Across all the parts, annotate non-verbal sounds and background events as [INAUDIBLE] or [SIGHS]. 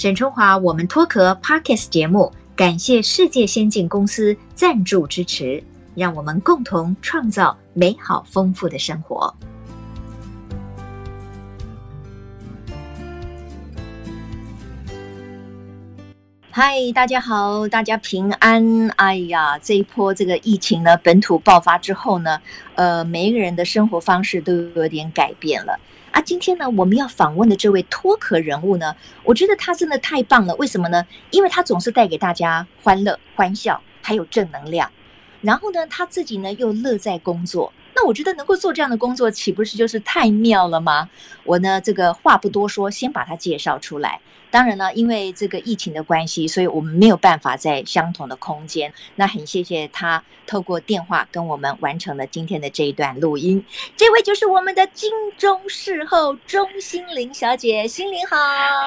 沈春华，我们脱壳 Podcast 节目，感谢世界先进公司赞助支持，让我们共同创造美好丰富的生活。嗨，大家好，大家平安。哎呀，这一波这个疫情呢，本土爆发之后呢，呃，每一个人的生活方式都有点改变了。啊，今天呢，我们要访问的这位脱壳人物呢，我觉得他真的太棒了。为什么呢？因为他总是带给大家欢乐、欢笑，还有正能量。然后呢，他自己呢又乐在工作。那我觉得能够做这样的工作，岂不是就是太妙了吗？我呢，这个话不多说，先把他介绍出来。当然呢，因为这个疫情的关系，所以我们没有办法在相同的空间。那很谢谢他透过电话跟我们完成了今天的这一段录音。这位就是我们的金钟视后钟心凌小姐，心凌好，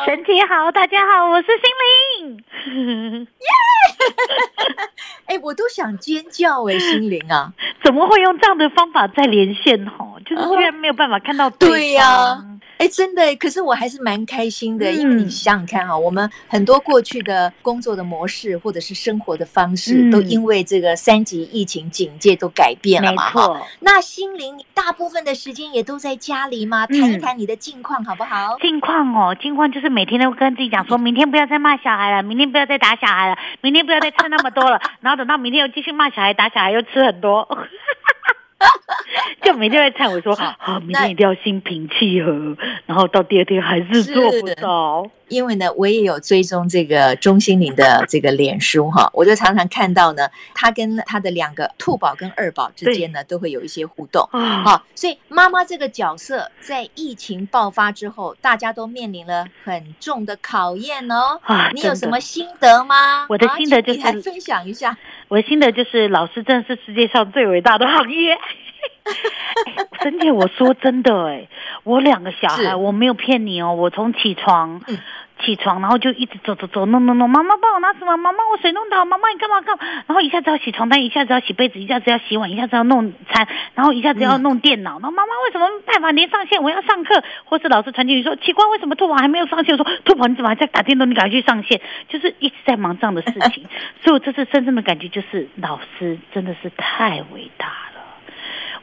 身体好，大家好，我是心凌。[LAUGHS] 耶！[LAUGHS] 哎，我都想尖叫哎，欣凌啊，[LAUGHS] 怎么会用这样的方法在连线？哦，就是居然没有办法看到对，对呀、啊。哎，真的，可是我还是蛮开心的，因为你想想看哈，我们很多过去的工作的模式或者是生活的方式，都因为这个三级疫情警戒都改变了嘛。哈，那心灵大部分的时间也都在家里吗？谈一谈你的近况好不好？近况哦，近况就是每天都跟自己讲说，明天不要再骂小孩了，明天不要再打小孩了，明天不要再吃那么多了，[LAUGHS] 然后等到明天又继续骂小孩、打小孩，又吃很多。[LAUGHS] [LAUGHS] 就每天在忏悔说，好，好，明天一定要心平气和，然后到第二天还是做不到。因为呢，我也有追踪这个钟心凌的这个脸书哈，我就常常看到呢，他跟他的两个兔宝跟二宝之间呢，都会有一些互动。好，所以妈妈这个角色在疫情爆发之后，大家都面临了很重的考验哦。你有什么心得吗？我的心得就是来分享一下。我的心得就是，老师真的是世界上最伟大的行业。[LAUGHS] 真的，我说真的，哎，我两个小孩，我没有骗你哦，我从起床。嗯起床，然后就一直走走走，弄弄弄。妈妈帮我拿什么？妈妈我水弄倒。妈妈你干嘛干嘛？然后一下子要洗床单，一下子要洗被子，一下子要洗碗，一下子要弄餐，然后一下子要弄电脑。然后妈妈为什么没办法连上线？我要上课，或是老师传进去说奇怪，为什么兔宝还没有上线？我说兔宝你怎么还在打电动？你赶快去上线，就是一直在忙这样的事情。[LAUGHS] 所以我这次深深的感觉就是，老师真的是太伟大了。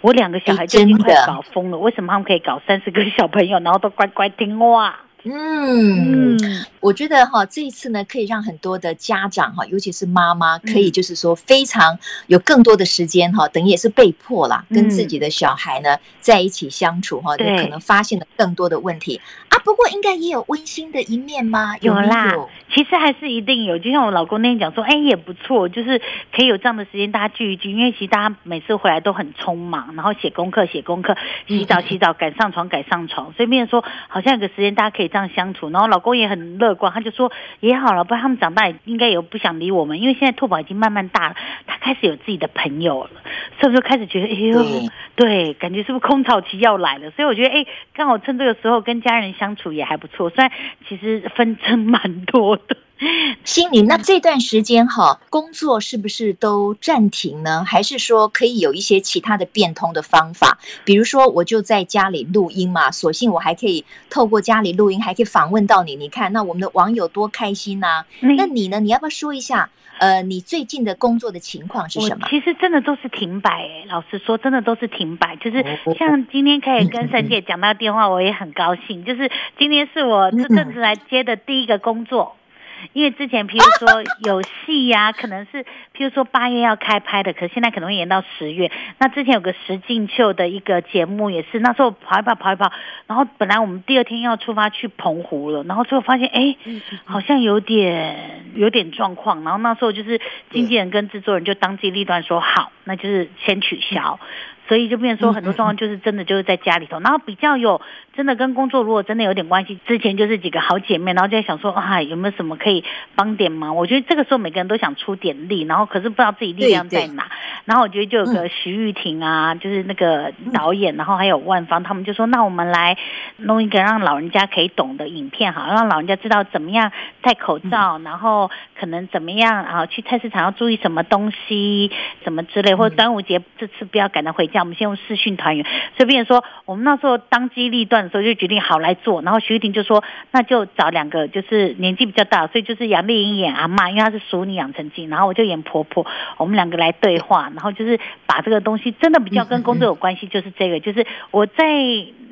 我两个小孩就已经快搞疯了，为什么他们可以搞三十个小朋友，然后都乖乖听话？嗯，我觉得哈，这一次呢，可以让很多的家长哈，尤其是妈妈，可以就是说非常有更多的时间哈，等于也是被迫啦，跟自己的小孩呢在一起相处哈，就可能发现了更多的问题啊。不过应该也有温馨的一面吗？有啦，其实还是一定有。就像我老公那天讲说，哎，也不错，就是可以有这样的时间大家聚一聚，因为其实大家每次回来都很匆忙，然后写功课写功课，洗澡洗澡，赶上床赶上床，所以变成说好像有个时间大家可以。这样相处，然后老公也很乐观，他就说也好了，不然他们长大也应该有不想理我们，因为现在兔宝已经慢慢大了，他开始有自己的朋友了，所以就开始觉得哎呦，对，感觉是不是空巢期要来了？所以我觉得哎，刚好趁这个时候跟家人相处也还不错，虽然其实纷争蛮多的。[LAUGHS] 欣凌，那这段时间哈，工作是不是都暂停呢？还是说可以有一些其他的变通的方法？比如说，我就在家里录音嘛，索性我还可以透过家里录音，还可以访问到你。你看，那我们的网友多开心呐、啊！那你呢？你要不要说一下？呃，你最近的工作的情况是什么？其实真的都是停摆哎，老实说，真的都是停摆。就是像今天可以跟沈 [LAUGHS] 姐讲到电话，我也很高兴。就是今天是我这阵子来接的第一个工作。因为之前，譬如说有戏呀、啊，可能是譬如说八月要开拍的，可是现在可能会延到十月。那之前有个石进秀的一个节目，也是那时候跑一跑跑一跑，然后本来我们第二天要出发去澎湖了，然后最后发现哎，好像有点有点状况，然后那时候就是经纪人跟制作人就当机立断说好，那就是先取消。所以就变成说很多状况就是真的就是在家里头，然后比较有真的跟工作如果真的有点关系，之前就是几个好姐妹，然后就在想说啊有没有什么可以帮点忙？我觉得这个时候每个人都想出点力，然后可是不知道自己力量在哪。然后我觉得就有个徐玉婷啊，就是那个导演，然后还有万芳，他们就说那我们来弄一个让老人家可以懂的影片，好让老人家知道怎么样戴口罩，然后可能怎么样啊去菜市场要注意什么东西，什么之类类，或者端午节这次不要赶着回家，我们先用视讯团圆。所以变成说，我们那时候当机立断的时候就决定好来做。然后徐玉婷就说，那就找两个就是年纪比较大，所以就是杨丽英演阿嬷，因为她是熟女养成记，然后我就演婆婆，我们两个来对话，然后就是把这个东西真的比较跟工作有关系，就是这个，就是我在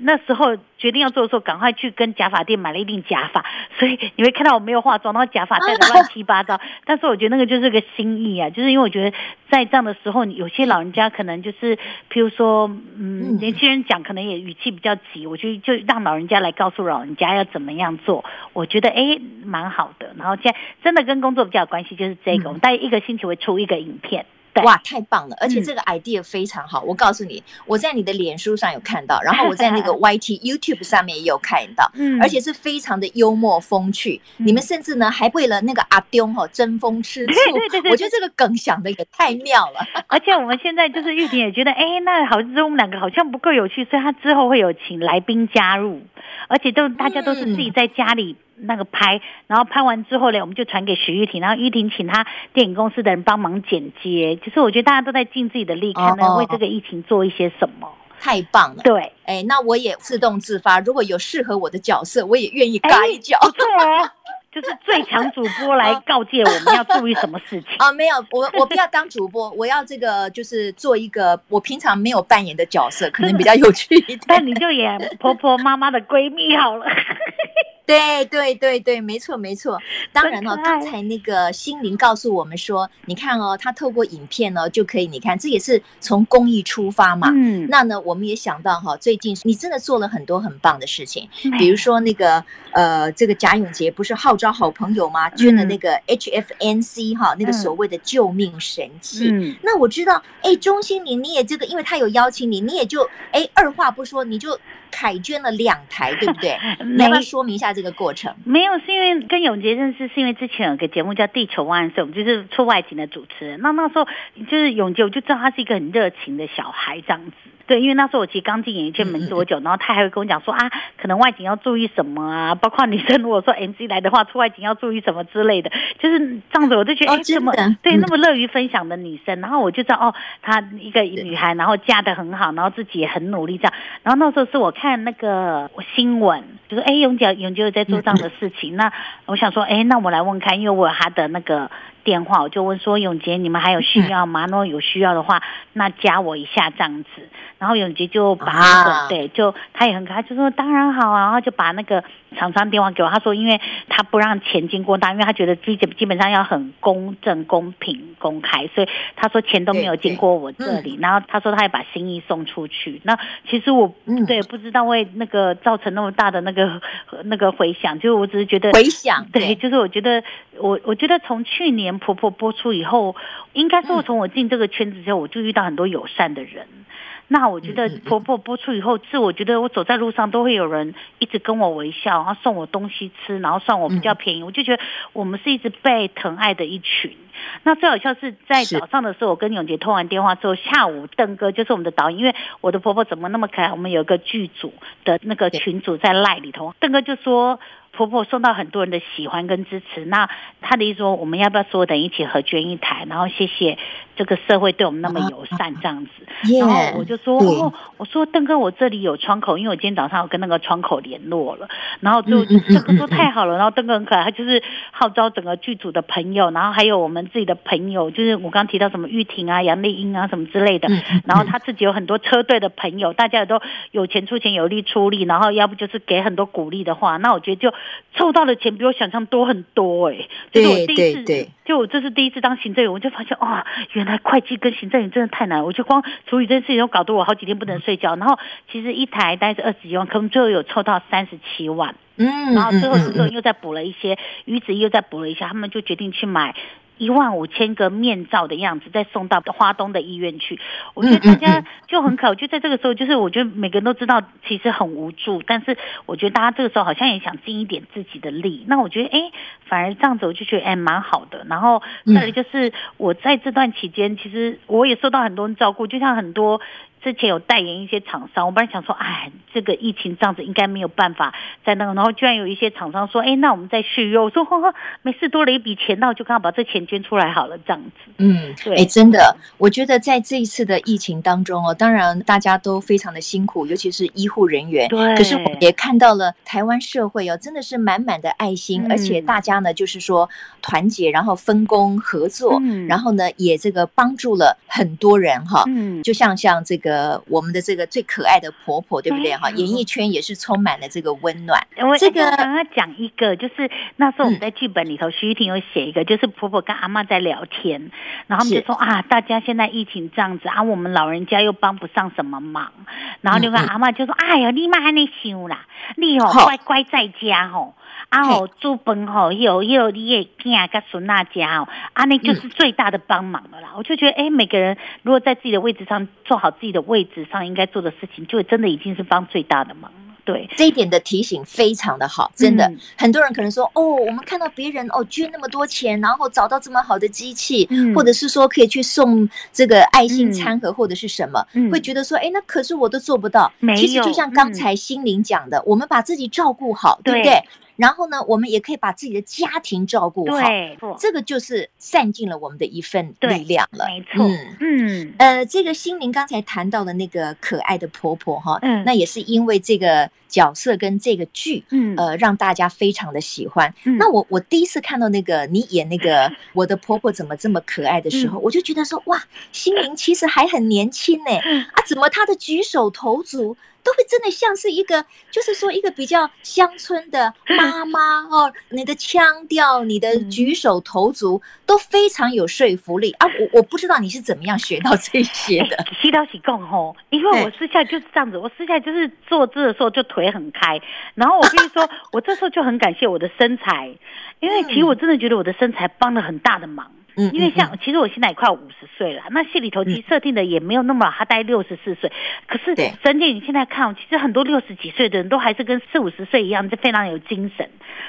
那时候决定要做的时候，赶快去跟假发店买了一顶假发，所以你会看到我没有化妆，然后假发戴的乱七八糟。但是我觉得那个就是个心意啊，就是因为我觉得在这样的时候，有些老人家可能就是，譬如说，嗯，年轻人讲可能也语气比较急，我就就让老人家来告诉老人家要怎么样做，我觉得哎蛮好的。然后现在真的跟工作比较有关系，就是这个，我们大概一个星期会出一个影片。哇，太棒了！而且这个 idea 非常好。嗯、我告诉你，我在你的脸书上有看到，然后我在那个 [LAUGHS] YT YouTube 上面也有看到，嗯，而且是非常的幽默风趣。嗯、你们甚至呢还为了那个阿丢哈争风吃醋，对对对，我觉得这个梗想的也太妙了。而且我们现在就是玉婷也觉得，哎，那好像我们两个好像不够有趣，所以他之后会有请来宾加入，而且都大家都是自己在家里。那个拍，然后拍完之后呢，我们就传给徐玉婷，然后玉婷请他电影公司的人帮忙剪接。其实我觉得大家都在尽自己的力，可能为这个疫情做一些什么。太棒了！对，哎，那我也自动自发，如果有适合我的角色，我也愿意嘎一脚。不错哦，[LAUGHS] 就是最强主播来 [LAUGHS] 告诫我们要注意什么事情啊？没有，我我不要当主播，我要这个就是做一个我平常没有扮演的角色，可能比较有趣一点。[LAUGHS] 但你就演婆婆妈妈的闺蜜好了。对对对对，没错没错。当然了，刚才那个心灵告诉我们说，你看哦，他透过影片呢就可以，你看这也是从公益出发嘛。嗯。那呢，我们也想到哈，最近你真的做了很多很棒的事情，比如说那个呃，这个贾永杰不是号召好朋友吗？捐了那个 HFNC 哈，那个所谓的救命神器。嗯。那我知道，哎，钟心凌你也这个，因为他有邀请你，你也就哎二话不说你就。凯捐了两台，对不对？[LAUGHS] 你要不要说明一下这个过程？没有，是因为跟永杰认识，是因为之前有个节目叫《地球万万岁》，我们就是出外景的主持人。那那时候就是永杰，我就知道他是一个很热情的小孩，这样子。对，因为那时候我其实刚进演艺圈没多久，然后他还会跟我讲说啊，可能外景要注意什么啊，包括女生如果说 MC 来的话，出外景要注意什么之类的，就是这样子，我就觉得哎，怎么对那么乐于分享的女生，然后我就知道哦，她一个女孩，然后嫁的很好，然后自己也很努力这样。然后那时候是我看那个新闻，就说哎，永杰永杰有在做这样的事情，那我想说哎，那我来问看，因为我有他的那个。电话我就问说，永杰，你们还有需要吗？如果有需要的话，那加我一下这样子。然后永杰就把那个、啊、对，就他也很可爱，就说当然好啊，然后就把那个厂商电话给我。他说，因为他不让钱经过他，因为他觉得基基基本上要很公正、公平、公开，所以他说钱都没有经过我这里。然后他说他也把心意送出去。那其实我对不知道为那个造成那么大的那个那个回响，就是我只是觉得回响对，就是我觉得我我觉得从去年。婆婆播出以后，应该说从我进这个圈子之后，我就遇到很多友善的人。那我觉得婆婆播出以后，是我觉得我走在路上都会有人一直跟我微笑，然后送我东西吃，然后算我比较便宜。我就觉得我们是一直被疼爱的一群。那最好笑是在早上的时候，我跟永杰通完电话之后，下午邓哥就是我们的导演，因为我的婆婆怎么那么可爱，我们有个剧组的那个群组在赖里头，邓哥就说。婆婆受到很多人的喜欢跟支持，那他的意思说，我们要不要所有人一起合捐一台？然后谢谢这个社会对我们那么友善这样子。[LAUGHS] 然后我就说，哦，我说邓哥，我这里有窗口，因为我今天早上有跟那个窗口联络了。然后就邓哥说太好了，然后邓哥很可爱，他就是号召整个剧组的朋友，然后还有我们自己的朋友，就是我刚刚提到什么玉婷啊、杨丽英啊什么之类的。然后他自己有很多车队的朋友，大家也都有钱出钱，有力出力，然后要不就是给很多鼓励的话，那我觉得就。凑到的钱比我想象多很多哎、欸，就是我第一次，对对对，就我这是第一次当行政员，我就发现哇，原来会计跟行政员真的太难，我就光处理这件事情都搞得我好几天不能睡觉。然后其实一台大概是二十几万，可能最后有凑到三十七万，嗯，然后最后行政又再补了一些，余子又再补了一下，他们就决定去买。一万五千个面罩的样子，再送到花东的医院去。我觉得大家就很可，我觉得在这个时候，就是我觉得每个人都知道其实很无助，但是我觉得大家这个时候好像也想尽一点自己的力。那我觉得，哎，反而这样子，我就觉得哎蛮好的。然后再来就是我在这段期间，其实我也受到很多人照顾，就像很多之前有代言一些厂商，我本来想说，哎，这个疫情这样子应该没有办法在那个，然后居然有一些厂商说，哎，那我们再续约，我说呵呵，没事，多了一笔钱，那我就刚好把这钱捐出来好了，这样子。嗯，对，哎，真的，我觉得在这一次的疫情当中哦，当然大家都非常的辛苦，尤其是医护人员。对。可是我也看到了台湾社会哦，真的是满满的爱心，嗯、而且大家呢，就是说团结，然后分工合作，嗯、然后呢，也这个帮助了很多人哈。嗯。就像像这个我们的这个最可爱的婆婆，对不对哈？演艺圈也是充满了这个温暖。我这个刚刚讲一个，就是那时候我们在剧本里头，徐玉婷有写一个，就是婆婆跟阿嬷在聊天，然后他们就说啊，大家现在疫情这样子啊，我们老人家又帮不上什么忙，然后那个阿嬷就说，哎呀，你妈还没想啦，你哦乖乖在家吼，啊吼煮饭吼，有有你也囝跟孙那家哦，啊那就是最大的帮忙了啦。我就觉得，哎，每个人如果在自己的位置上做好自己的位置上应该做的事情，就真的已经是帮最大的忙。对。这一点的提醒非常的好，真的，嗯、很多人可能说哦，我们看到别人哦捐那么多钱，然后找到这么好的机器，嗯、或者是说可以去送这个爱心餐盒或者是什么，嗯、会觉得说哎，那可是我都做不到。没，其实就像刚才心灵讲的，嗯、我们把自己照顾好，对不对？然后呢，我们也可以把自己的家庭照顾好，对，这个就是散尽了我们的一份力量了。没错，嗯嗯，呃，这个心灵刚才谈到的那个可爱的婆婆哈，嗯，那也是因为这个角色跟这个剧，嗯，呃，让大家非常的喜欢。嗯，那我我第一次看到那个你演那个 [LAUGHS] 我的婆婆怎么这么可爱的时候，我就觉得说哇，心灵其实还很年轻呢，啊，怎么她的举手投足？都会真的像是一个，就是说一个比较乡村的 [LAUGHS] 妈妈哦，你的腔调、你的举手投足都非常有说服力啊！我我不知道你是怎么样学到这些的。[LAUGHS] 洗到洗共吼，因为我私下就是这样子，我私下就是坐姿的时候就腿很开，然后我跟你说，[LAUGHS] 我这时候就很感谢我的身材，因为其实我真的觉得我的身材帮了很大的忙。嗯，因为像其实我现在也快五十岁了，那戏里头其实设定的也没有那么老，他大概六十四岁。可是沈姐，你现在看，其实很多六十几岁的人都还是跟四五十岁一样，就非常有精神。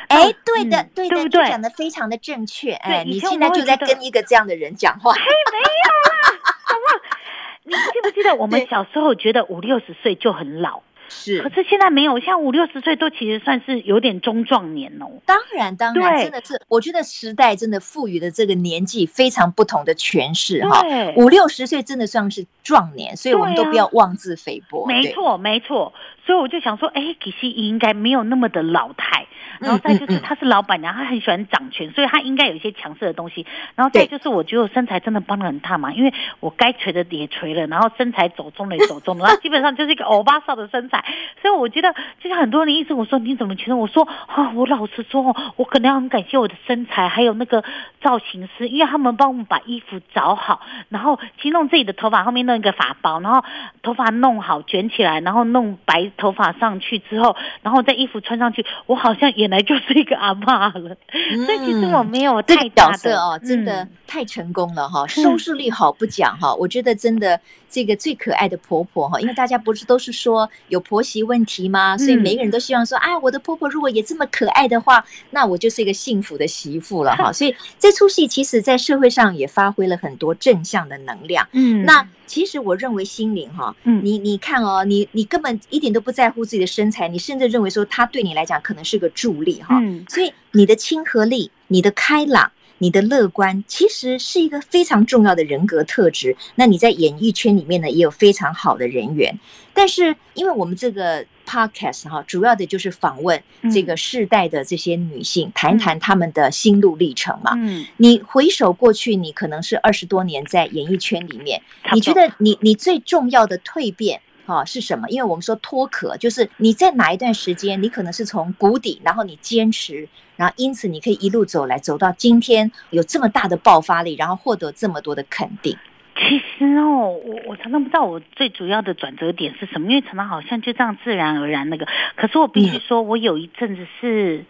哎，对的，对的，对不对？讲的非常的正确。哎，你现在就在跟一个这样的人讲话。哎，没有啦，好不好？[LAUGHS] 你记不记得我们小时候觉得五六十岁就很老？是，可是现在没有，像五六十岁都其实算是有点中壮年哦。当然，当然，对真的是，我觉得时代真的赋予了这个年纪非常不同的诠释哈。五六十岁真的算是壮年，所以我们都不要妄自菲薄。没错，没错。所以我就想说，哎，其实应该没有那么的老态。然后再就是他是老板娘，他很喜欢掌权，所以他应该有一些强势的东西。然后再就是我觉得我身材真的帮了很大忙，因为我该垂的也垂了，然后身材走中了也走中了，[LAUGHS] 然后基本上就是一个欧巴桑的身材。所以我觉得就像很多人一直，我说你怎么觉得？我说啊，我老实说，我可能要很感谢我的身材，还有那个造型师，因为他们帮我们把衣服找好，然后去弄自己的头发后面弄一个发包，然后头发弄好卷起来，然后弄白头发上去之后，然后再衣服穿上去，我好像也。本来就是一个阿妈了，嗯、所以其实我没有太大的、这个、角色哦，真的太成功了哈，嗯、收视率好不讲哈，我觉得真的这个最可爱的婆婆哈，因为大家不是都是说有婆媳问题吗？所以每个人都希望说，啊，我的婆婆如果也这么可爱的话，那我就是一个幸福的媳妇了哈。所以这出戏其实在社会上也发挥了很多正向的能量。嗯，那。其实我认为心灵哈，嗯，你你看哦，你你根本一点都不在乎自己的身材，你甚至认为说她对你来讲可能是个助力哈，嗯，所以你的亲和力、你的开朗、你的乐观，其实是一个非常重要的人格特质。那你在演艺圈里面呢，也有非常好的人缘，但是因为我们这个。Podcast 哈，主要的就是访问这个世代的这些女性，嗯、谈谈她们的心路历程嘛。嗯，你回首过去，你可能是二十多年在演艺圈里面，你觉得你你最重要的蜕变哈是什么？因为我们说脱壳，就是你在哪一段时间，你可能是从谷底，然后你坚持，然后因此你可以一路走来，走到今天有这么大的爆发力，然后获得这么多的肯定。其实哦，我我常常不知道我最主要的转折点是什么，因为常常好像就这样自然而然那个。可是我必须说，我有一阵子是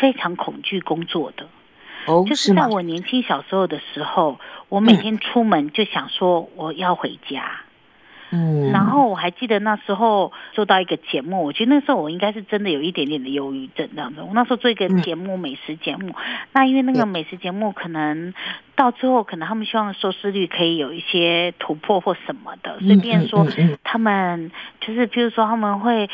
非常恐惧工作的。哦，就是在我年轻小时候的时候，我每天出门就想说我要回家，嗯，然后我还记得那时候做到一个节目，我觉得那时候我应该是真的有一点点的忧郁症这样子。我那时候做一个节目，美食节目，那因为那个美食节目可能到最后，可能他们希望收视率可以有一些突破或什么的，随便说他们就是，譬如说他们会。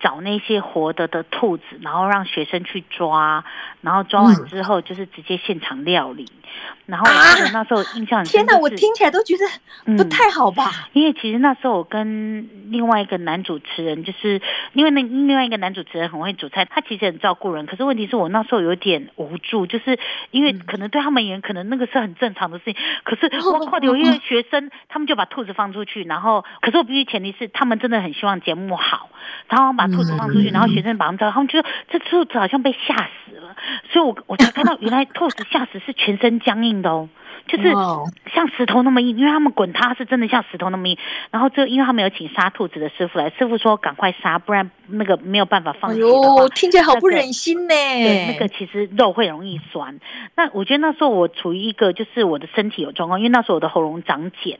找那些活的的兔子，然后让学生去抓，然后抓完之后就是直接现场料理。嗯、然后我记得那时候印象很深，就是，天哪，我听起来都觉得不太好吧？嗯、因为其实那时候我跟另外一个男主持人，就是因为那另外一个男主持人很会煮菜，他其实很照顾人。可是问题是我那时候有点无助，就是因为可能对他们而言，可能那个是很正常的事情。可是我靠，有一个学生，他们就把兔子放出去，然后可是我必须前提是他们真的很希望节目好，然后把。兔子放出去，然后学生把他们抓，他们就说这兔子好像被吓死了，所以我 [LAUGHS] 我才看到原来兔子吓死是全身僵硬的哦，就是像石头那么硬，因为他们滚它是真的像石头那么硬。然后就因为他们有请杀兔子的师傅来，师傅说赶快杀，不然那个没有办法放血的话。哟、哎，听起来好不忍心呢。对，那个其实肉会容易酸。那我觉得那时候我处于一个就是我的身体有状况，因为那时候我的喉咙长茧，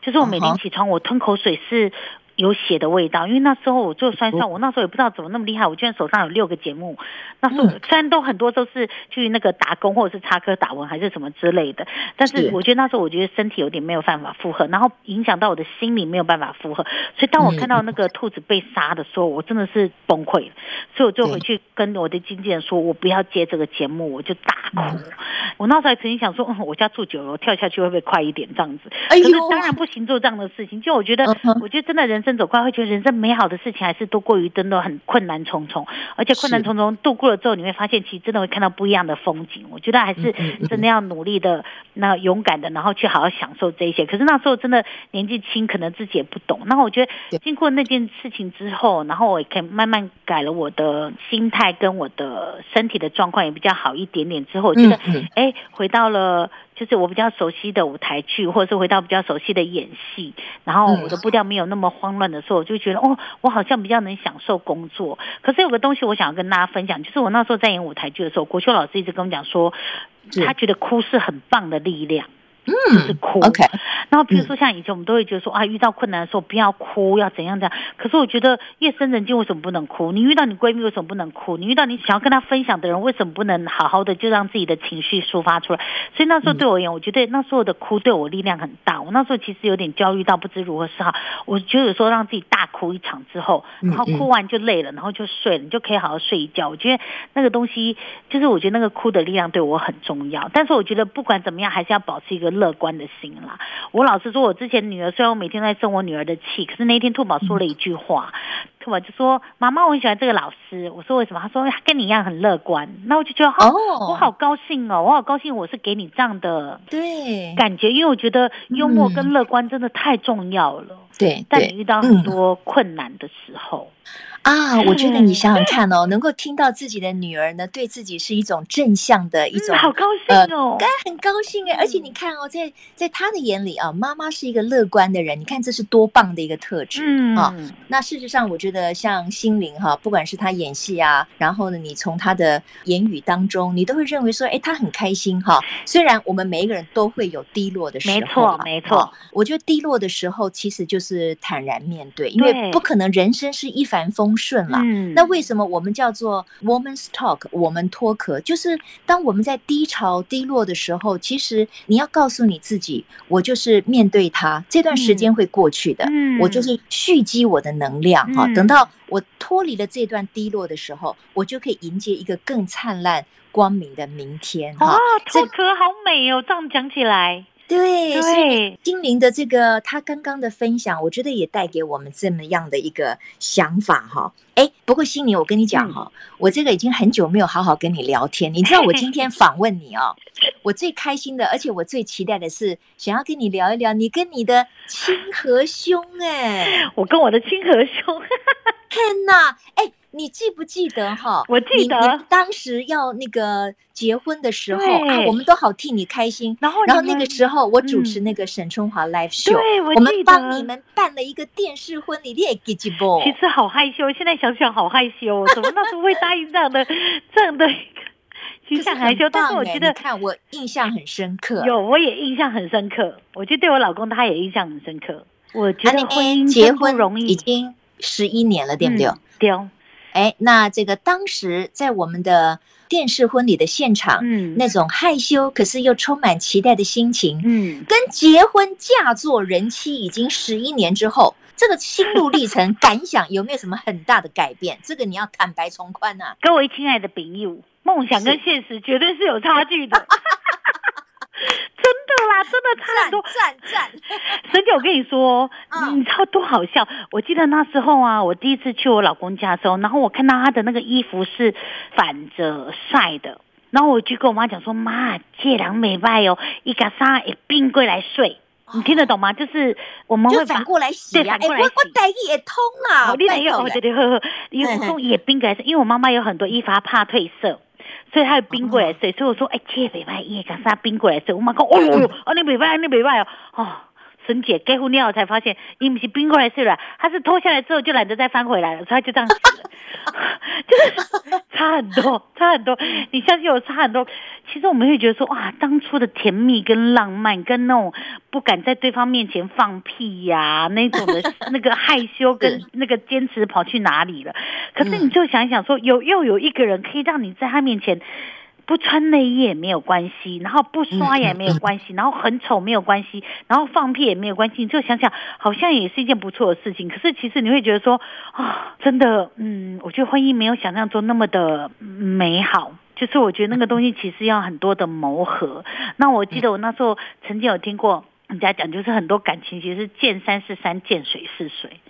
就是我每天起床我吞口水是。有血的味道，因为那时候我做算算，我那时候也不知道怎么那么厉害，我居然手上有六个节目。那时候虽然都很多都是去那个打工或者是插科打诨还是什么之类的，但是我觉得那时候我觉得身体有点没有办法负荷，然后影响到我的心理没有办法负荷，所以当我看到那个兔子被杀的时候，我真的是崩溃了。所以我就回去跟我的经纪人说，我不要接这个节目，我就大哭。我那时候还曾经想说，嗯，我家住九楼，跳下去会不会快一点这样子？可是当然不行做这样的事情。就我觉得，我觉得真的人生。走过来会觉得人生美好的事情还是多过于真的很困难重重，而且困难重重度过了之后，你会发现其实真的会看到不一样的风景。我觉得还是真的要努力的，那勇敢的，然后去好好享受这一些。可是那时候真的年纪轻，可能自己也不懂。然后我觉得经过那件事情之后，然后我也可以慢慢改了我的心态，跟我的身体的状况也比较好一点点。之后我觉得，哎，回到了。就是我比较熟悉的舞台剧，或者是回到比较熟悉的演戏，然后我的步调没有那么慌乱的时候，我就觉得哦，我好像比较能享受工作。可是有个东西我想要跟大家分享，就是我那时候在演舞台剧的时候，国秀老师一直跟我讲说，他觉得哭是很棒的力量。嗯，就是哭。OK，然后比如说像以前我们都会觉得说啊，遇到困难的时候不要哭，要怎样怎样。可是我觉得夜深人静为什么不能哭？你遇到你闺蜜为什么不能哭？你遇到你想要跟她分享的人为什么不能好好的就让自己的情绪抒发出来？所以那时候对我而言，我觉得那时候的哭对我力量很大。我那时候其实有点焦虑到不知如何是好。我觉得有时候让自己大哭一场之后，然后哭完就累了，然后就睡了，你就可以好好睡一觉。我觉得那个东西就是我觉得那个哭的力量对我很重要。但是我觉得不管怎么样，还是要保持一个。乐观的心啦，我老实说，我之前女儿虽然我每天都在生我女儿的气，可是那天兔宝说了一句话，兔宝就说：“妈妈，我很喜欢这个老师。”我说：“为什么？”他说：“他跟你一样很乐观。”那我就觉得，哦，我好高兴哦，我好高兴，我是给你这样的对感觉，因为我觉得幽默跟乐观真的太重要了。对，在你遇到很多困难的时候。啊，我觉得你想想看 [LAUGHS] 哦，能够听到自己的女儿呢，对自己是一种正向的一种，好高兴哦，该很高兴哎。而且你看哦，在在他的眼里啊，妈妈是一个乐观的人，你看这是多棒的一个特质啊。那事实上，我觉得像心灵哈，不管是他演戏啊，然后呢，你从他的言语当中，你都会认为说，哎，他很开心哈。虽然我们每一个人都会有低落的时候，没错没错。我觉得低落的时候，其实就是坦然面对，因为不可能人生是一帆风顺了，嗯，那为什么我们叫做 woman's talk？我们脱壳，就是当我们在低潮低落的时候，其实你要告诉你自己，我就是面对它，这段时间会过去的，嗯，我就是蓄积我的能量哈，等到我脱离了这段低落的时候，我就可以迎接一个更灿烂光明的明天哈。脱壳好美哦，这样讲起来。对，所以心灵的这个他刚刚的分享，我觉得也带给我们这么样的一个想法哈。哎，不过心灵，我跟你讲哈，我这个已经很久没有好好跟你聊天。你知道我今天访问你哦，[LAUGHS] 我最开心的，而且我最期待的是想要跟你聊一聊你跟你的亲和兄哎，我跟我的亲和兄，[LAUGHS] 天哪，哎。你记不记得哈？我记得当时要那个结婚的时候啊，我们都好替你开心。然后，然后那个时候我主持那个沈春华 live show，对，我，我们帮你们办了一个电视婚礼，你也记记不？其实好害羞，现在想想好害羞，怎么那时候会答应这样的这样的一个？其实害羞，但是我觉得，看我印象很深刻。有，我也印象很深刻。我觉得对我老公他也印象很深刻。我觉得婚姻结婚容易，已经十一年了，对不对？嗯、对。哎，那这个当时在我们的电视婚礼的现场，嗯，那种害羞可是又充满期待的心情，嗯，跟结婚嫁作人妻已经十一年之后，这个心路历程感想有没有什么很大的改变？这个你要坦白从宽呐。各位亲爱的朋友，梦想跟现实绝对是有差距的。[LAUGHS] [LAUGHS] 真的啦，[LAUGHS] 真的差很多。赞赞，沈 [LAUGHS] 姐，我跟你说，嗯、你知道多好笑？我记得那时候啊，我第一次去我老公家的时候，然后我看到他的那个衣服是反着晒的，然后我就跟我妈讲说：“妈，这人没败哦，一个衫一并过来睡。哦”你听得懂吗？就是我们会反过来洗啊，对，反过来洗。欸、我我带也通了，好厉害哟！对对，呵呵，因为从也并过来，因为我妈妈有很多衣服她怕褪色。所以他有冰过来睡，所以我说，哎，这礼拜一讲啥冰过来睡？我妈讲，哦哟哟，哦，你礼拜，你礼拜哦，哦，沈姐结婚了才发现，你不是冰过来睡了，他是脱下来之后就懒得再翻回来了，所以他就这样子，[LAUGHS] 就是差很多，差很多，你相信我，差很多。其实我们会觉得说，哇，当初的甜蜜跟浪漫，跟那种不敢在对方面前放屁呀、啊，那种的 [LAUGHS] 那个害羞跟那个坚持跑去哪里了？可是你就想一想说，有又有一个人可以让你在他面前不穿内衣也没有关系，然后不刷也没有关系，然后很丑没有关系，然后放屁也没有关系，你就想想，好像也是一件不错的事情。可是其实你会觉得说，啊，真的，嗯，我觉得婚姻没有想象中那么的美好。就是我觉得那个东西其实要很多的磨合。那我记得我那时候曾经有听过人家讲，就是很多感情其实是见山是山，见水是水。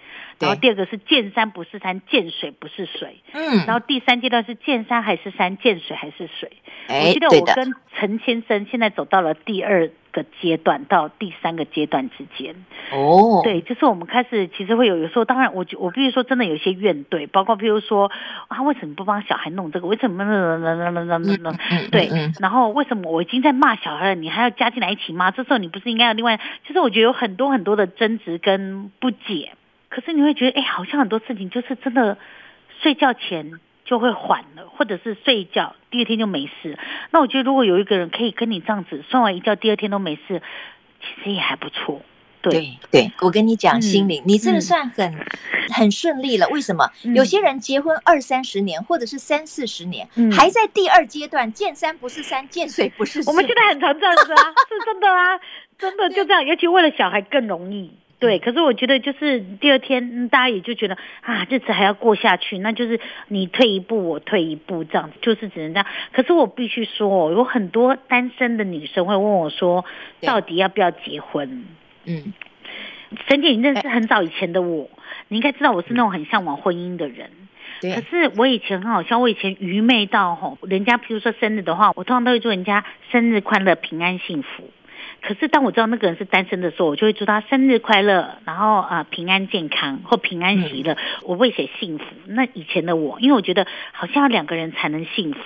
然后第二个是见山不是山，见水不是水。嗯。然后第三阶段是见山还是山，见水还是水。我记得我跟陈先生现在走到了第二个阶段到第三个阶段之间。哦。对，就是我们开始其实会有有时候，当然我我必须说真的有些怨怼，包括譬如说啊，为什么不帮小孩弄这个？为什么呢？对。然后为什么我已经在骂小孩了，你还要加进来一起骂？这时候你不是应该要另外？就是我觉得有很多很多的争执跟不解。可是你会觉得，哎，好像很多事情就是真的，睡觉前就会缓了，或者是睡一觉，第二天就没事。那我觉得，如果有一个人可以跟你这样子，睡完一觉，第二天都没事，其实也还不错。对对，对，我跟你讲，心灵，嗯、你真的算很、嗯、很顺利了。为什么？嗯、有些人结婚二三十年，或者是三四十年，嗯、还在第二阶段，见山不是山，见水不是水。[LAUGHS] 我们现在很常这样子啊，是真的啊，真的就这样，[LAUGHS] 尤其为了小孩更容易。对，可是我觉得就是第二天，大家也就觉得啊，日子还要过下去，那就是你退一步，我退一步，这样就是只能这样。可是我必须说，有很多单身的女生会问我说，到底要不要结婚？嗯，沈姐，你认识很早以前的我，你应该知道我是那种很向往婚姻的人。对。可是我以前很好笑，我以前愚昧到吼，人家譬如说生日的话，我通常都会祝人家生日快乐、平安幸福。可是当我知道那个人是单身的时候，我就会祝他生日快乐，然后啊、呃、平安健康或平安喜乐，我会写幸福。那以前的我，因为我觉得好像要两个人才能幸福。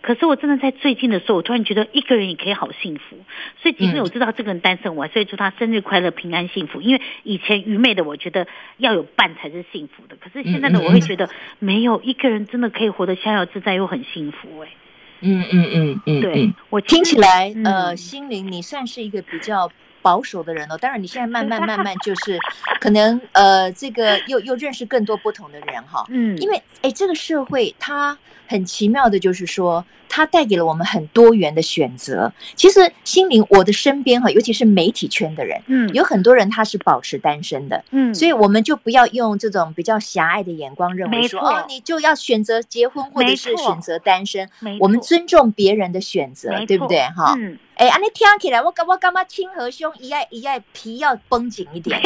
可是我真的在最近的时候，我突然觉得一个人也可以好幸福。所以即便我知道这个人单身，我还是会祝他生日快乐、平安幸福。因为以前愚昧的我觉得要有伴才是幸福的，可是现在的我会觉得没有一个人真的可以活得逍遥自在又很幸福哎、欸。嗯嗯嗯嗯，对，我听起来，呃，心灵你算是一个比较保守的人哦。当然，你现在慢慢 [LAUGHS] 慢慢就是，可能呃，这个又又认识更多不同的人哈。嗯，因为哎，这个社会它很奇妙的，就是说。它带给了我们很多元的选择。其实，心灵，我的身边哈，尤其是媒体圈的人，嗯，有很多人他是保持单身的，嗯，所以我们就不要用这种比较狭隘的眼光认为说，哦，你就要选择结婚或者是选择单身。我们尊重别人的选择，对不对？哈，嗯，哎，啊，你听起来，我感我感觉亲和胸一爱一爱皮要绷紧一点，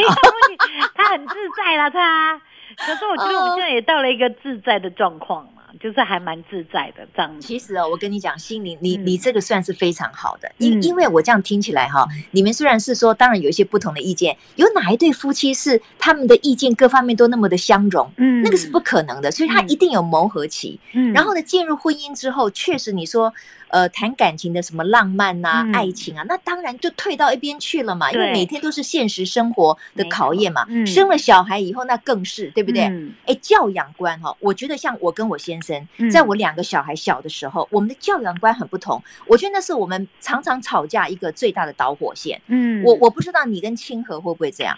他很自在了，他。可是我觉得我们现在也到了一个自在的状况。就是还蛮自在的这样。其实哦，我跟你讲，心灵，你你这个算是非常好的，因、嗯、因为我这样听起来哈，你们虽然是说，当然有一些不同的意见，有哪一对夫妻是他们的意见各方面都那么的相容？嗯，那个是不可能的，所以他一定有磨合期。嗯，然后呢，进入婚姻之后，确实你说。呃谈感情的什么浪漫呐、啊、嗯、爱情啊，那当然就退到一边去了嘛，因为每天都是现实生活的考验嘛。嗯、生了小孩以后，那更是对不对？哎、嗯，教养观哈，我觉得像我跟我先生，在我两个小孩小的时候，嗯、我们的教养观很不同。我觉得那是我们常常吵架一个最大的导火线。嗯，我我不知道你跟清河会不会这样。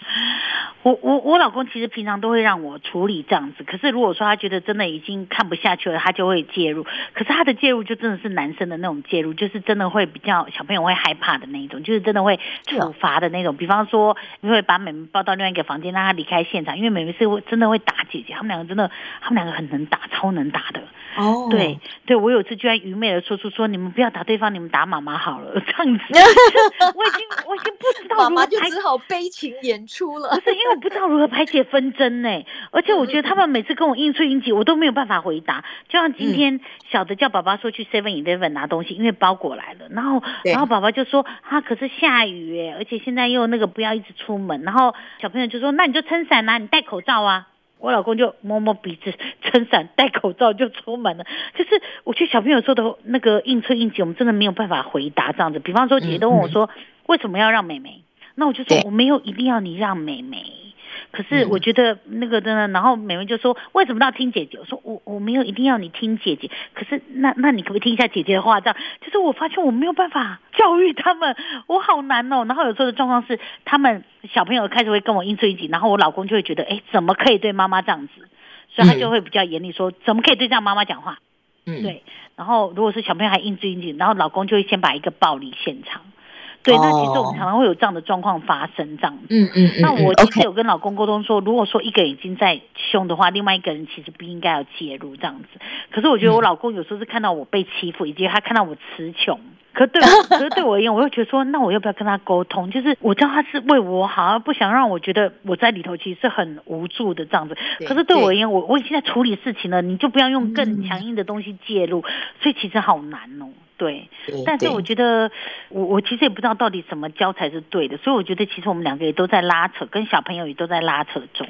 我我我老公其实平常都会让我处理这样子，可是如果说他觉得真的已经看不下去了，他就会介入。可是他的介入就真的是男生的那种介入，就是真的会比较小朋友会害怕的那一种，就是真的会处罚的那种。比方说，你会把妹妹抱到另外一个房间，让她离开现场，因为妹妹是会真的会打姐姐，他们两个真的，他们两个很能打，超能打的。哦，对对，我有次居然愚昧的说出说，你们不要打对方，你们打妈妈好了，这样子。我已经我已经不知道，妈妈就只好悲情演出了。不是因为我不知道如何排解纷争呢，而且我觉得他们每次跟我应出应急，我都没有办法回答。就像今天小的叫爸爸说去 Seven Eleven 拿东西，因为包裹来了，然后然后宝宝就说啊，可是下雨哎，而且现在又那个不要一直出门，然后小朋友就说那你就撑伞啊，你戴口罩啊。我老公就摸摸鼻子，撑伞，戴口罩就出门了。就是我觉得小朋友说的那个应催应急，我们真的没有办法回答这样子。比方说，姐姐都问我说，为什么要让妹妹？那我就说我没有一定要你让妹妹。可是我觉得那个真的，然后美文就说：“为什么要听姐姐？”我说：“我我没有一定要你听姐姐，可是那那你可不可以听一下姐姐的话？这样就是我发现我没有办法教育他们，我好难哦。然后有时候的状况是，他们小朋友开始会跟我应对一起，然后我老公就会觉得：哎，怎么可以对妈妈这样子？所以他就会比较严厉说：怎么可以对这样妈妈讲话？嗯，对。然后如果是小朋友还硬追一起，然后老公就会先把一个暴力现场。”对，那其实我们常常会有这样的状况发生，这样子。嗯嗯嗯。那我其实有跟老公沟通说，如果说一个人已经在凶的话，另外一个人其实不应该要介入这样子。可是我觉得我老公有时候是看到我被欺负，以及他看到我词穷。可对，[LAUGHS] 可是对我而言，我又觉得说，那我要不要跟他沟通？就是我知道他是为我好，不想让我觉得我在里头其实是很无助的这样子。可是对我而言，我我已经在处理事情了，你就不要用更强硬的东西介入，所以其实好难哦。对，但是我觉得我我其实也不知道到底怎么教才是对的，所以我觉得其实我们两个也都在拉扯，跟小朋友也都在拉扯中。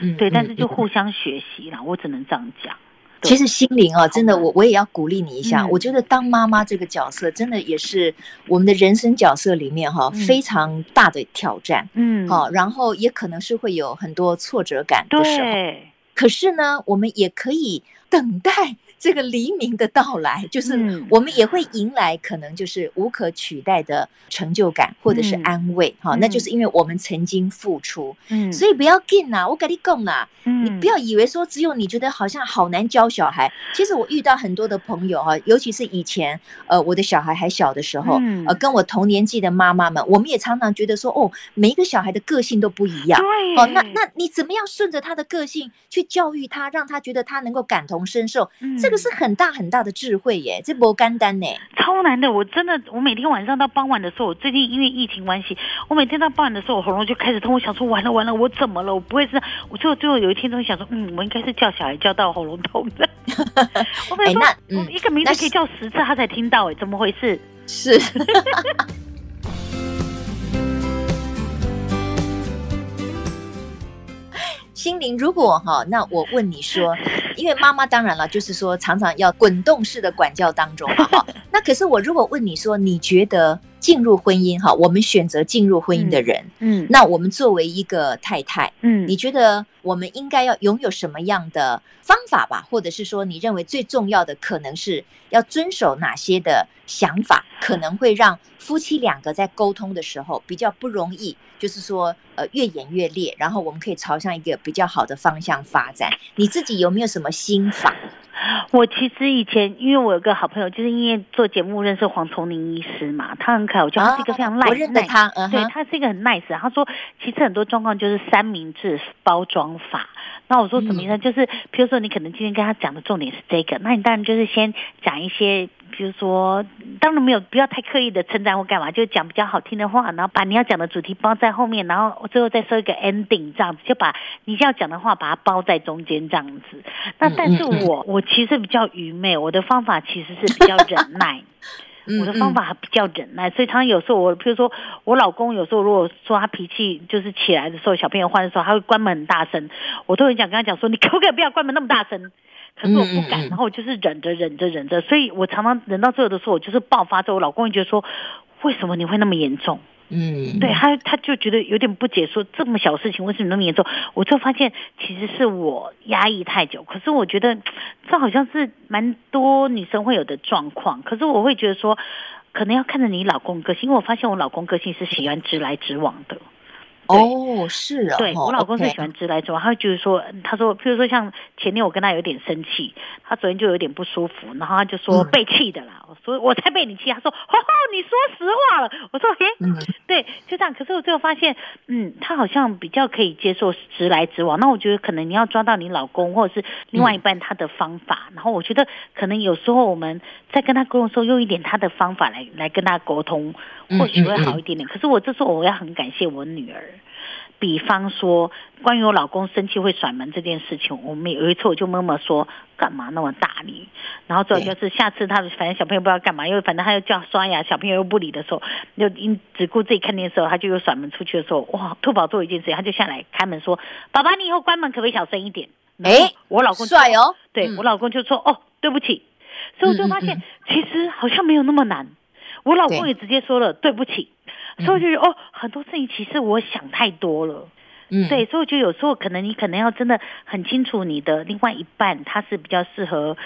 嗯，对，但是就互相学习啦，我只能这样讲。其实心灵啊，真的，我我也要鼓励你一下。我觉得当妈妈这个角色，真的也是我们的人生角色里面哈非常大的挑战。嗯，好，然后也可能是会有很多挫折感的时候。对，可是呢，我们也可以等待。这个黎明的到来，就是我们也会迎来可能就是无可取代的成就感，或者是安慰哈，那就是因为我们曾经付出，嗯，所以不要跟呐，我跟你讲啦，你不要以为说只有你觉得好像好难教小孩，其实我遇到很多的朋友哈，尤其是以前呃我的小孩还小的时候，呃跟我同年纪的妈妈们，我们也常常觉得说哦，每一个小孩的个性都不一样，对，哦，那那你怎么样顺着他的个性去教育他，让他觉得他能够感同身受，这个。这是很大很大的智慧耶，这不干单呢，超难的。我真的，我每天晚上到傍晚的时候，我最近因为疫情关系，我每天到傍晚的时候，我喉咙就开始痛。我想说，完了完了，我怎么了？我不会是，我最后最后有一天，终于想说，嗯，我应该是叫小孩叫到喉咙痛的。[LAUGHS] 我每天一个名字可以叫十次，他才听到，哎，怎么回事？是。[LAUGHS] 心灵，如果哈，那我问你说，因为妈妈当然了，就是说常常要滚动式的管教当中嘛，哈。那可是我如果问你说，你觉得进入婚姻哈，我们选择进入婚姻的人，嗯，那我们作为一个太太，嗯，你觉得我们应该要拥有什么样的方法吧？或者是说，你认为最重要的可能是要遵守哪些的想法，可能会让夫妻两个在沟通的时候比较不容易，就是说，呃，越演越烈，然后我们可以朝向一个比较好的方向发展。你自己有没有什么心法？我其实以前，因为我有个好朋友，就是因为做节目认识黄崇宁医师嘛，他很可爱，我觉得他是一个非常 nice，、啊、我认得他，嗯、对，他是一个很 nice。他说，其实很多状况就是三明治包装法。那我说什么意思？嗯、就是比如说，你可能今天跟他讲的重点是这个，那你当然就是先讲一些。比如说，当然没有，不要太刻意的称赞或干嘛，就讲比较好听的话，然后把你要讲的主题包在后面，然后最后再说一个 ending，这样子就把你要讲的话把它包在中间，这样子。那但是我我其实比较愚昧，我的方法其实是比较忍耐，[LAUGHS] 我的方法比较忍耐，所以常常有时候我，比如说我老公有时候如果说他脾气就是起来的时候，小朋友换的时候，他会关门很大声，我都很想跟他讲说，你可不可以不要关门那么大声？可是我不敢，然后我就是忍着忍着忍着，所以我常常忍到最后的时候，我就是爆发之后，我老公会觉得说，为什么你会那么严重？嗯，对他，他就觉得有点不解，说这么小事情为什么那么严重？我就发现其实是我压抑太久。可是我觉得这好像是蛮多女生会有的状况。可是我会觉得说，可能要看着你老公个性，因为我发现我老公个性是喜欢直来直往的。哦，是啊，对，我老公是喜欢直来直往，他会觉得说，他说，譬如说像前天我跟他有点生气，他昨天就有点不舒服，然后他就说被气的啦，我说我才被你气，他说，哦，你说实话了，我说，嘿，[LAUGHS] 对，就这样，可是我最后发现，嗯，他好像比较可以接受直来直往，那我觉得可能你要抓到你老公或者是另外一半他的方法，然后我觉得可能有时候我们在跟他沟通的时候，用一点他的方法来来跟他沟通，或许会好一点点。可是我这时候我要很感谢我女儿。比方说，关于我老公生气会甩门这件事情，我们有一次我就默默说，干嘛那么大力？然后最后就是下次他反正小朋友不知道干嘛，因为反正他又叫刷牙，小朋友又不理的时候，就因只顾自己看电视的时候，他就又甩门出去的时候，哇！兔宝做一件事情，他就下来开门说：“爸爸，你以后关门可不可以小声一点？”哎，我老公帅哦，对、嗯、我老公就说：“哦，对不起。”所以我就发现，其实好像没有那么难。我老公也直接说了对不起。所以我就觉得哦，很多事情其实我想太多了，嗯，对，所以我觉得有时候可能你可能要真的很清楚你的另外一半他是比较适合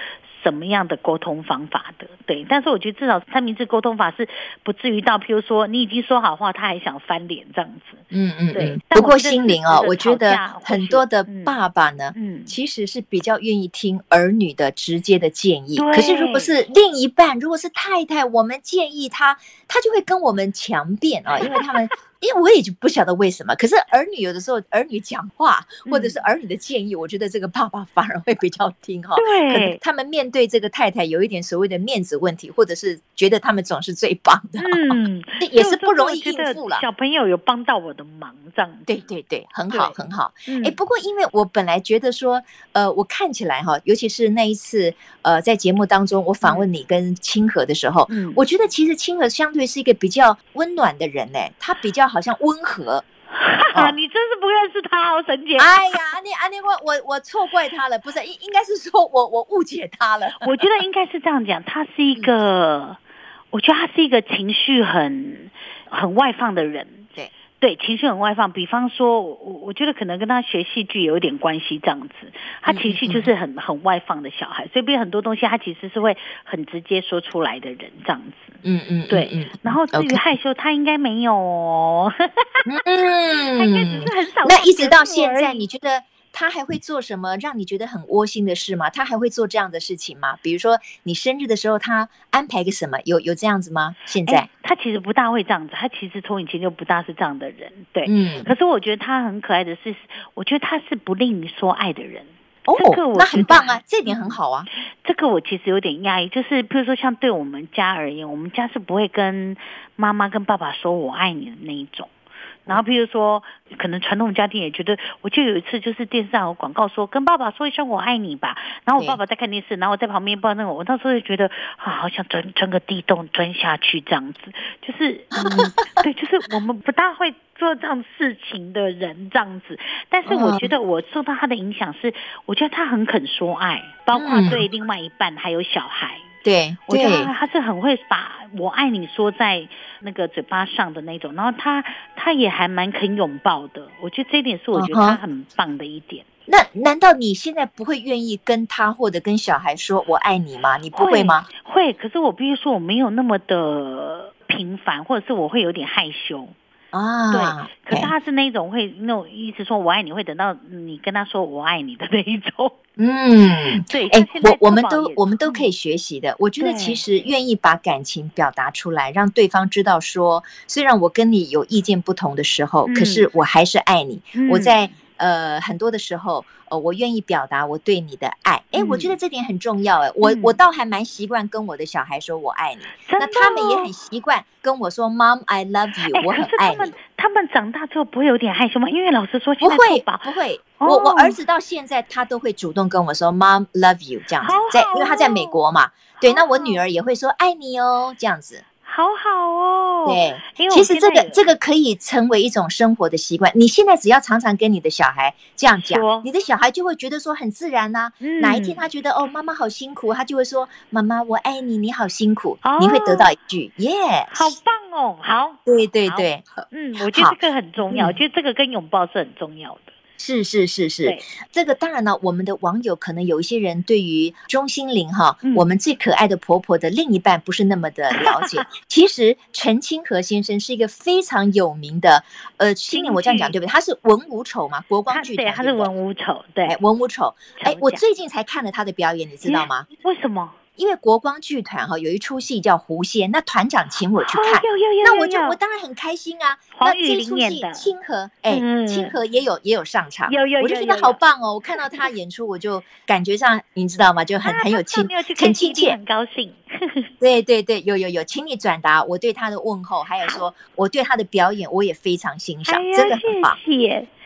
什么样的沟通方法的，对。但是我觉得至少三明治沟通法是不至于到，譬如说你已经说好话，他还想翻脸这样子，嗯嗯，对。不过心灵哦，我觉得很多的爸爸呢，嗯，其实是比较愿意听儿女的直接的建议。可是如果是另一半，如果是太太，我们建议他，他就会跟我们强辩啊，[LAUGHS] 因为他们。因为我也就不晓得为什么，可是儿女有的时候儿女讲话，或者是儿女的建议，嗯、我觉得这个爸爸反而会比较听哈。对，可能他们面对这个太太有一点所谓的面子问题，或者是觉得他们总是最棒的，嗯，[LAUGHS] 也是不容易应付了。小朋友有帮到我的忙，这样对对对，很好很好。哎、嗯欸，不过因为我本来觉得说，呃，我看起来哈，尤其是那一次，呃，在节目当中我访问你跟清河的时候，嗯，我觉得其实清河相对是一个比较温暖的人呢，他比较。好像温和，[LAUGHS] 啊，你真是不认识他哦，沈姐。[LAUGHS] 哎呀，安妮，安妮我我我错怪他了，不是应应该是说我我误解他了。[LAUGHS] 我觉得应该是这样讲，他是一个，嗯、我觉得他是一个情绪很很外放的人。对，情绪很外放。比方说，我我觉得可能跟他学戏剧有一点关系，这样子。他情绪就是很很外放的小孩，所以比很多东西他其实是会很直接说出来的人，这样子。嗯嗯，对。然后至于害羞，他应该没有哦。嗯，[LAUGHS] 他应该只是很少。那一直到现在，你觉得？他还会做什么让你觉得很窝心的事吗？他还会做这样的事情吗？比如说你生日的时候，他安排个什么？有有这样子吗？现在、欸、他其实不大会这样子，他其实从以前就不大是这样的人，对。嗯。可是我觉得他很可爱的是，我觉得他是不吝于说爱的人。哦，那很棒啊，这点很好啊。这个我其实有点讶异，就是譬如说像对我们家而言，我们家是不会跟妈妈跟爸爸说我爱你的那一种。然后，譬如说，可能传统家庭也觉得，我就有一次就是电视上有广告说，跟爸爸说一声我爱你吧。然后我爸爸在看电视，然后我在旁边不知道那个，我那时候就觉得啊，好想钻钻个地洞钻下去这样子。就是，嗯，[LAUGHS] 对，就是我们不大会做这样事情的人这样子。但是我觉得我受到他的影响是，我觉得他很肯说爱，包括对另外一半还有小孩。对，我觉得他是很会把我爱你说在那个嘴巴上的那种，然后他他也还蛮肯拥抱的，我觉得这一点是我觉得他很棒的一点。Uh-huh. 那难道你现在不会愿意跟他或者跟小孩说我爱你吗？你不会吗？会，会，可是我必须说我没有那么的频繁，或者是我会有点害羞。啊，对，可是他是那种会那种意思说我爱你，会等到你跟他说我爱你的那一种。嗯，对，哎，我我们都我们都可以学习的。我觉得其实愿意把感情表达出来，让对方知道说，虽然我跟你有意见不同的时候，可是我还是爱你。我在。呃，很多的时候，呃，我愿意表达我对你的爱，哎、嗯，我觉得这点很重要，哎，我、嗯、我倒还蛮习惯跟我的小孩说我爱你，哦、那他们也很习惯跟我说 Mom I love you，我很爱你。他们他们长大之后不会有点害羞吗？因为老师说，不会不会，哦、我我儿子到现在他都会主动跟我说 Mom love you 这样子，在因为他在美国嘛，对，那我女儿也会说爱你哦这样子。好好哦。对，其实这个这个可以成为一种生活的习惯。你现在只要常常跟你的小孩这样讲，你的小孩就会觉得说很自然呐。哪一天他觉得哦，妈妈好辛苦，他就会说妈妈我爱你，你好辛苦。你会得到一句耶，好棒哦，好，对对对，嗯，我觉得这个很重要，我觉得这个跟拥抱是很重要的。是是是是，这个当然呢，我们的网友可能有一些人对于钟心凌哈，我们最可爱的婆婆的另一半不是那么的了解。[LAUGHS] 其实陈清河先生是一个非常有名的，呃，心凌我这样讲对不对？他是文武丑嘛，国光剧团，对，他是文武丑，对，文武丑。哎，我最近才看了他的表演，你知道吗？为什么？因为国光剧团哈有一出戏叫《狐仙》，那团长请我去看，那我就我当然很开心啊。那这出戏清河，哎，清河也有也有上场，我就觉得好棒哦。我看到他演出，我就感觉上你知道吗？就很很有亲，很亲切，很高兴。[LAUGHS] 对对对，有有有，请你转达我对他的问候，还有说我对他的表演我也非常欣赏，真的很棒。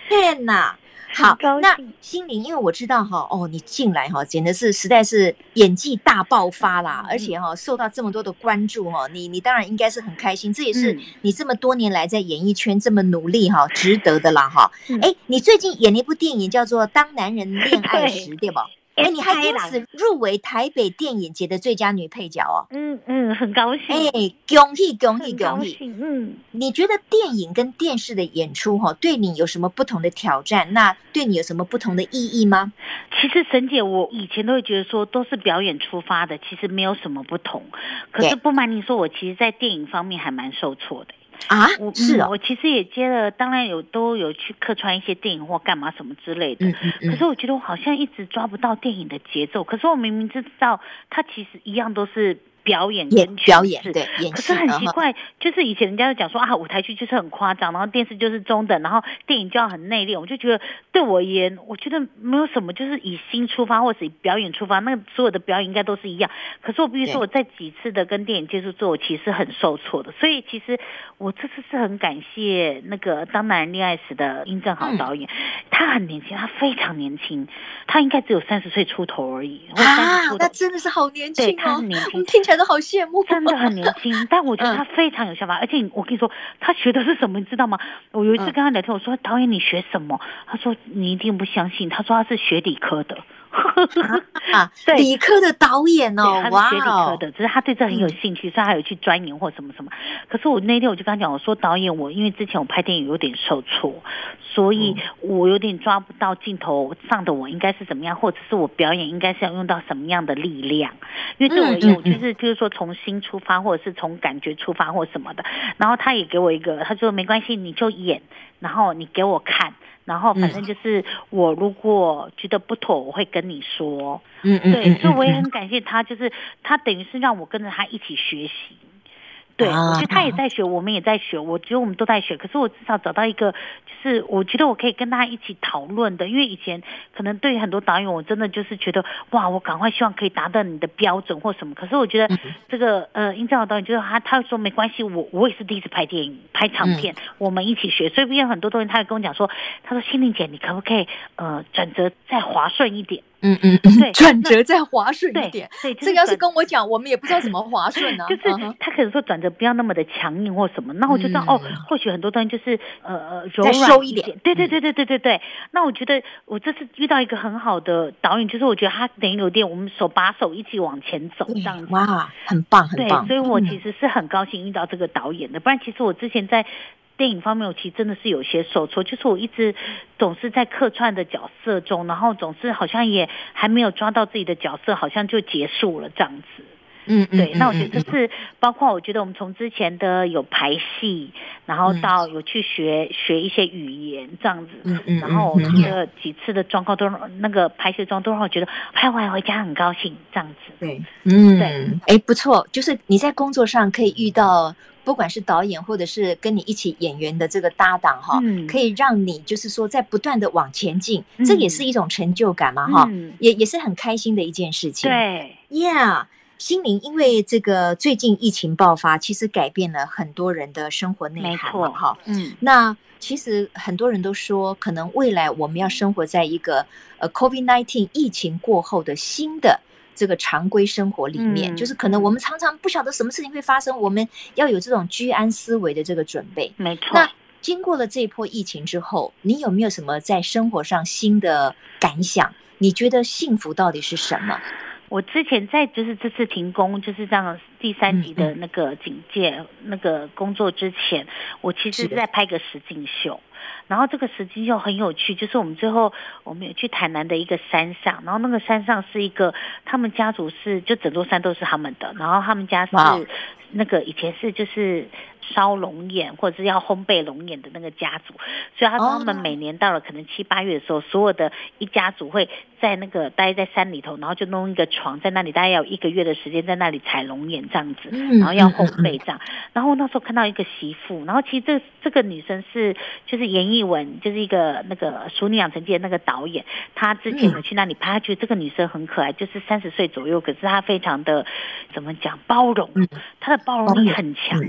天哪！好，那心灵，因为我知道哈，哦，你进来哈，简直是实在是演技大爆发啦，而且哈，受到这么多的关注哈，你你当然应该是很开心，这也是你这么多年来在演艺圈这么努力哈，值得的啦哈。哎，你最近演了一部电影叫做《当男人恋爱时 [LAUGHS]》，对吧？哎，你还因此入围台北电影节的最佳女配角哦。嗯嗯，很高兴。哎，恭喜恭喜恭喜！嗯，你觉得电影跟电视的演出哈，对你有什么不同的挑战？那对你有什么不同的意义吗？其实沈姐，我以前都会觉得说都是表演出发的，其实没有什么不同。可是不瞒你说，我其实，在电影方面还蛮受挫的。啊，我是啊，我其实也接了，当然有都有去客串一些电影或干嘛什么之类的。可是我觉得我好像一直抓不到电影的节奏。可是我明明知道，它其实一样都是。表演跟表演对，演可是很奇怪，就是以前人家就讲说啊，舞台剧就是很夸张，然后电视就是中等，然后电影就要很内敛。我就觉得对我而言，我觉得没有什么，就是以心出发或者以表演出发，那所有的表演应该都是一样。可是我必须说，我在几次的跟电影接触之后，我其实很受挫的。所以其实我这次是很感谢那个《当男人恋爱时》的殷正豪导演，嗯、他很年轻，他非常年轻，他应该只有三十岁出头而已。啊，那真的是好年轻哦，他很年轻，听起来。真的好羡慕，真的很年轻，但我觉得他非常有想法，而且我跟你说，他学的是什么，你知道吗？我有一次跟他聊天，我说导演你学什么？他说你一定不相信，他说他是学理科的。啊，[LAUGHS] 对，理科的导演哦，他是学理科的，只是他对这很有兴趣，所以他有去钻研或什么什么。可是我那天我就跟他讲，我说导演，我因为之前我拍电影有点受挫，所以我有点抓不到镜头上的我应该是怎么样，或者是我表演应该是要用到什么样的力量。因为对我而言，就是就是说从心出发，或者是从感觉出发或什么的。然后他也给我一个，他说没关系，你就演，然后你给我看。然后反正就是我如果觉得不妥，我会跟你说。嗯嗯，对，所以我也很感谢他，就是他等于是让我跟着他一起学习。对，我觉得他也在学，我们也在学，我觉得我们都在学。可是我至少找到一个，就是我觉得我可以跟他一起讨论的。因为以前可能对于很多导演，我真的就是觉得哇，我赶快希望可以达到你的标准或什么。可是我觉得这个呃，殷正豪导演就是他，他说没关系，我我也是第一次拍电影拍长片，我们一起学。所以因为很多东西，他也跟我讲说，他说心灵姐，你可不可以呃转折再滑顺一点？嗯嗯嗯，对，转折再滑顺一点。对，这个要是跟我讲，我们也不知道怎么滑顺呢。就是他可能说转折不要那么的强硬或什么，那我就知道哦，或许很多东西就是呃呃柔软一点。对对对对对对对。那我觉得我这次遇到一个很好的导演，就是我觉得他等于有点我们手把手一起往前走这样子。哇，很棒很棒。对，所以我其实是很高兴遇到这个导演的，不然其实我之前在。电影方面，我其实真的是有些受挫，就是我一直总是在客串的角色中，然后总是好像也还没有抓到自己的角色，好像就结束了这样子。嗯，对。那我觉得这次，包括我觉得我们从之前的有排戏，然后到有去学学一些语言这样子，然后我觉得几次的状况都那个拍摄中都让我觉得拍完回家很高兴这样子。对，嗯，对。哎，不错，就是你在工作上可以遇到。不管是导演或者是跟你一起演员的这个搭档哈，嗯、可以让你就是说在不断的往前进，嗯、这也是一种成就感嘛哈，嗯、也也是很开心的一件事情。对，Yeah，心灵，因为这个最近疫情爆发，其实改变了很多人的生活内涵嘛哈。嗯，那其实很多人都说，可能未来我们要生活在一个呃 COVID nineteen 疫情过后的新的。这个常规生活里面，嗯、就是可能我们常常不晓得什么事情会发生，我们要有这种居安思危的这个准备。没错。那经过了这一波疫情之后，你有没有什么在生活上新的感想？你觉得幸福到底是什么？我之前在就是这次停工，就是这样第三级的那个警戒、嗯、那个工作之前，我其实是在拍个实境秀。然后这个时机又很有趣，就是我们最后我们有去台南的一个山上，然后那个山上是一个他们家族是就整座山都是他们的，然后他们家是那个以前是就是。烧龙眼或者是要烘焙龙眼的那个家族，所以他说他们每年到了可能七八月的时候，所有的一家族会在那个待在山里头，然后就弄一个床在那里，大概要一个月的时间在那里采龙眼这样子，然后要烘焙这样。然后那时候看到一个媳妇，然后其实这这个女生是就是严艺文，就是一个那个《熟女养成记》的那个导演，他之前有去那里拍，他觉得这个女生很可爱，就是三十岁左右，可是她非常的怎么讲包容，她的包容力很强，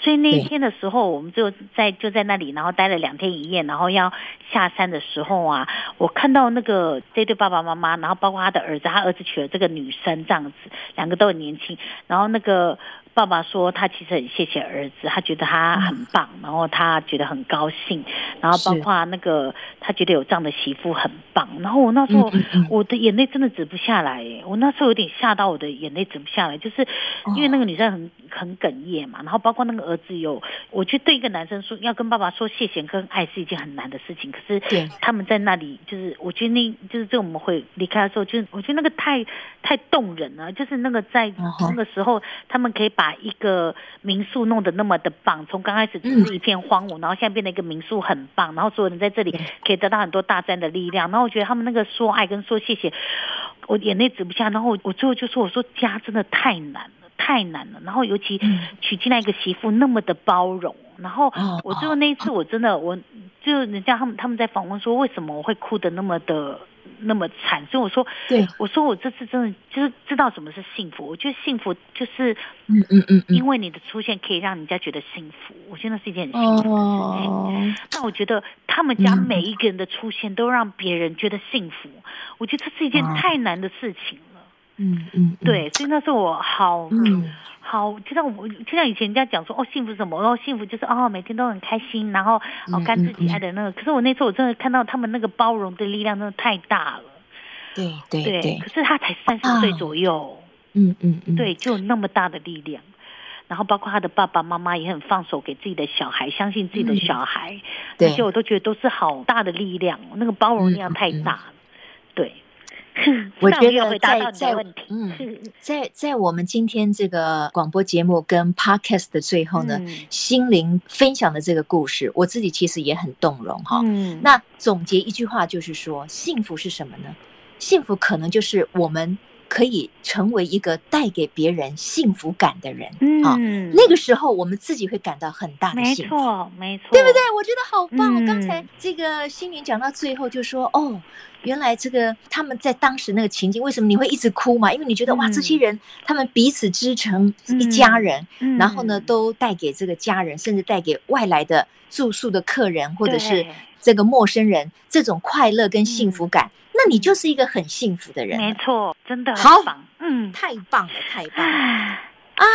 所以。那一天的时候，我们就在就在那里，然后待了两天一夜，然后要下山的时候啊，我看到那个这对爸爸妈妈，然后包括他的儿子，他儿子娶了这个女生，这样子，两个都很年轻，然后那个。爸爸说他其实很谢谢儿子，他觉得他很棒，然后他觉得很高兴，然后包括那个他觉得有这样的媳妇很棒，然后我那时候我的眼泪真的止不下来，我那时候有点吓到，我的眼泪止不下来，就是因为那个女生很很哽咽嘛，然后包括那个儿子有，我觉得对一个男生说要跟爸爸说谢谢跟爱是一件很难的事情，可是他们在那里就是我觉得那就是在我们会离开的时候，就是我觉得那个太太动人了，就是那个在那个时候他们可以把。一个民宿弄得那么的棒，从刚开始只是一片荒芜，嗯、然后现在变成一个民宿很棒，然后所有人在这里可以得到很多大自然的力量。然后我觉得他们那个说爱跟说谢谢，我眼泪止不下。然后我最后就说：“我说家真的太难了，太难了。”然后尤其娶进来一个媳妇那么的包容。然后我最后那一次我真的，我就人家他们他们在访问说，为什么我会哭的那么的。那么惨，所以我说，对，我说我这次真的就是知道什么是幸福。我觉得幸福就是，嗯嗯嗯，因为你的出现可以让人家觉得幸福。我觉得那是一件很幸福的事情。哦、那我觉得他们家每一个人的出现都让别人觉得幸福。嗯、我觉得这是一件太难的事情了。嗯嗯，对，所以那时候我好。嗯好，就像我，就像以前人家讲说，哦，幸福什么？哦，幸福就是哦，每天都很开心，然后哦，干自己爱的那个。可是我那次我真的看到他们那个包容的力量真的太大了。对对对，对。可是他才三十岁左右，嗯嗯，嗯对，就有那么大的力量。然后包括他的爸爸妈妈也很放手给自己的小孩，相信自己的小孩，嗯、对，这些我都觉得都是好大的力量。那个包容力量太大了，嗯嗯嗯、对。我觉得在在嗯，在在我们今天这个广播节目跟 Podcast 的最后呢，心灵分享的这个故事，我自己其实也很动容哈。嗯，那总结一句话就是说，幸福是什么呢？幸福可能就是我们。可以成为一个带给别人幸福感的人，嗯，啊，那个时候我们自己会感到很大的幸福，没错，没错，对不对？我觉得好棒。嗯，刚才这个心灵讲到最后就说，哦，原来这个他们在当时那个情景，为什么你会一直哭嘛？因为你觉得哇，这些人他们彼此支撑一家人，然后呢，都带给这个家人，甚至带给外来的住宿的客人或者是这个陌生人这种快乐跟幸福感。那你就是一个很幸福的人，没错，真的好棒，嗯，太棒了，太棒了 [SIGHS] 啊！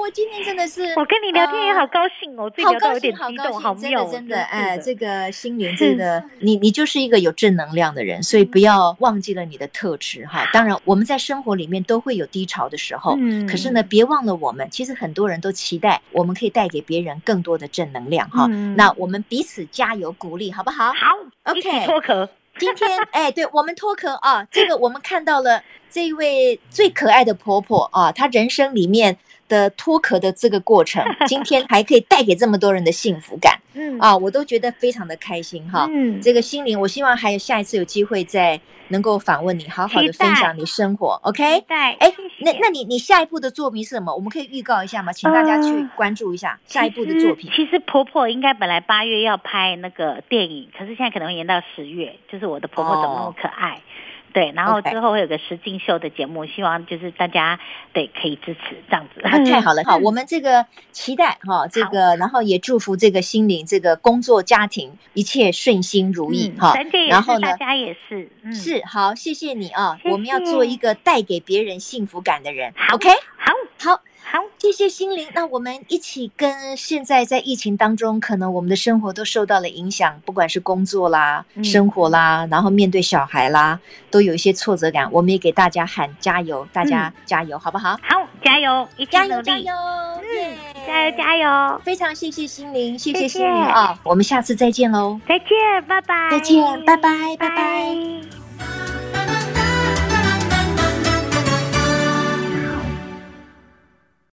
我今天真的是，我跟你聊天也好高兴哦，好高兴，好高兴，真的真的，哎，这个心灵，真的你你就是一个有正能量的人，所以不要忘记了你的特质哈。当然，我们在生活里面都会有低潮的时候，嗯，可是呢，别忘了我们，其实很多人都期待我们可以带给别人更多的正能量哈。那我们彼此加油鼓励，好不好？好，OK，脱壳。今天，哎，对我们脱壳啊，这个我们看到了这一位最可爱的婆婆啊，她人生里面的脱壳的这个过程，今天还可以带给这么多人的幸福感，嗯啊，我都觉得非常的开心哈。嗯，这个心灵，我希望还有下一次有机会再能够访问你，好好的分享你生活，OK？对，哎，那那你你下一步的作品是什么？我们可以预告一下吗？请大家去关注一下下一步的作品。其实婆婆应该本来八月要拍那个电影，可是现在可能会延到十月。就是我的婆婆怎么那么可爱。对，然后之后会有个实境秀的节目.希望就是大家对可以支持这样子。啊、太好了，[LAUGHS] 好，我们这个期待哈，这个然后也祝福这个心灵这个工作家庭一切顺心如意哈。然后呢，大家也是，嗯、是好，谢谢你啊，谢谢，我们要做一个带给别人幸福感的人。好，OK，好，好。好，谢谢心灵。那我们一起跟现在在疫情当中，可能我们的生活都受到了影响，不管是工作啦、嗯、生活啦，然后面对小孩啦，都有一些挫折感。我们也给大家喊加油，大家加油，嗯、好不好？好，加油，一起努力，加油，加油，嗯，加油，加油！非常谢谢心灵，谢谢心灵啊！我们下次再见喽，再见，拜拜，再见，拜拜，拜拜。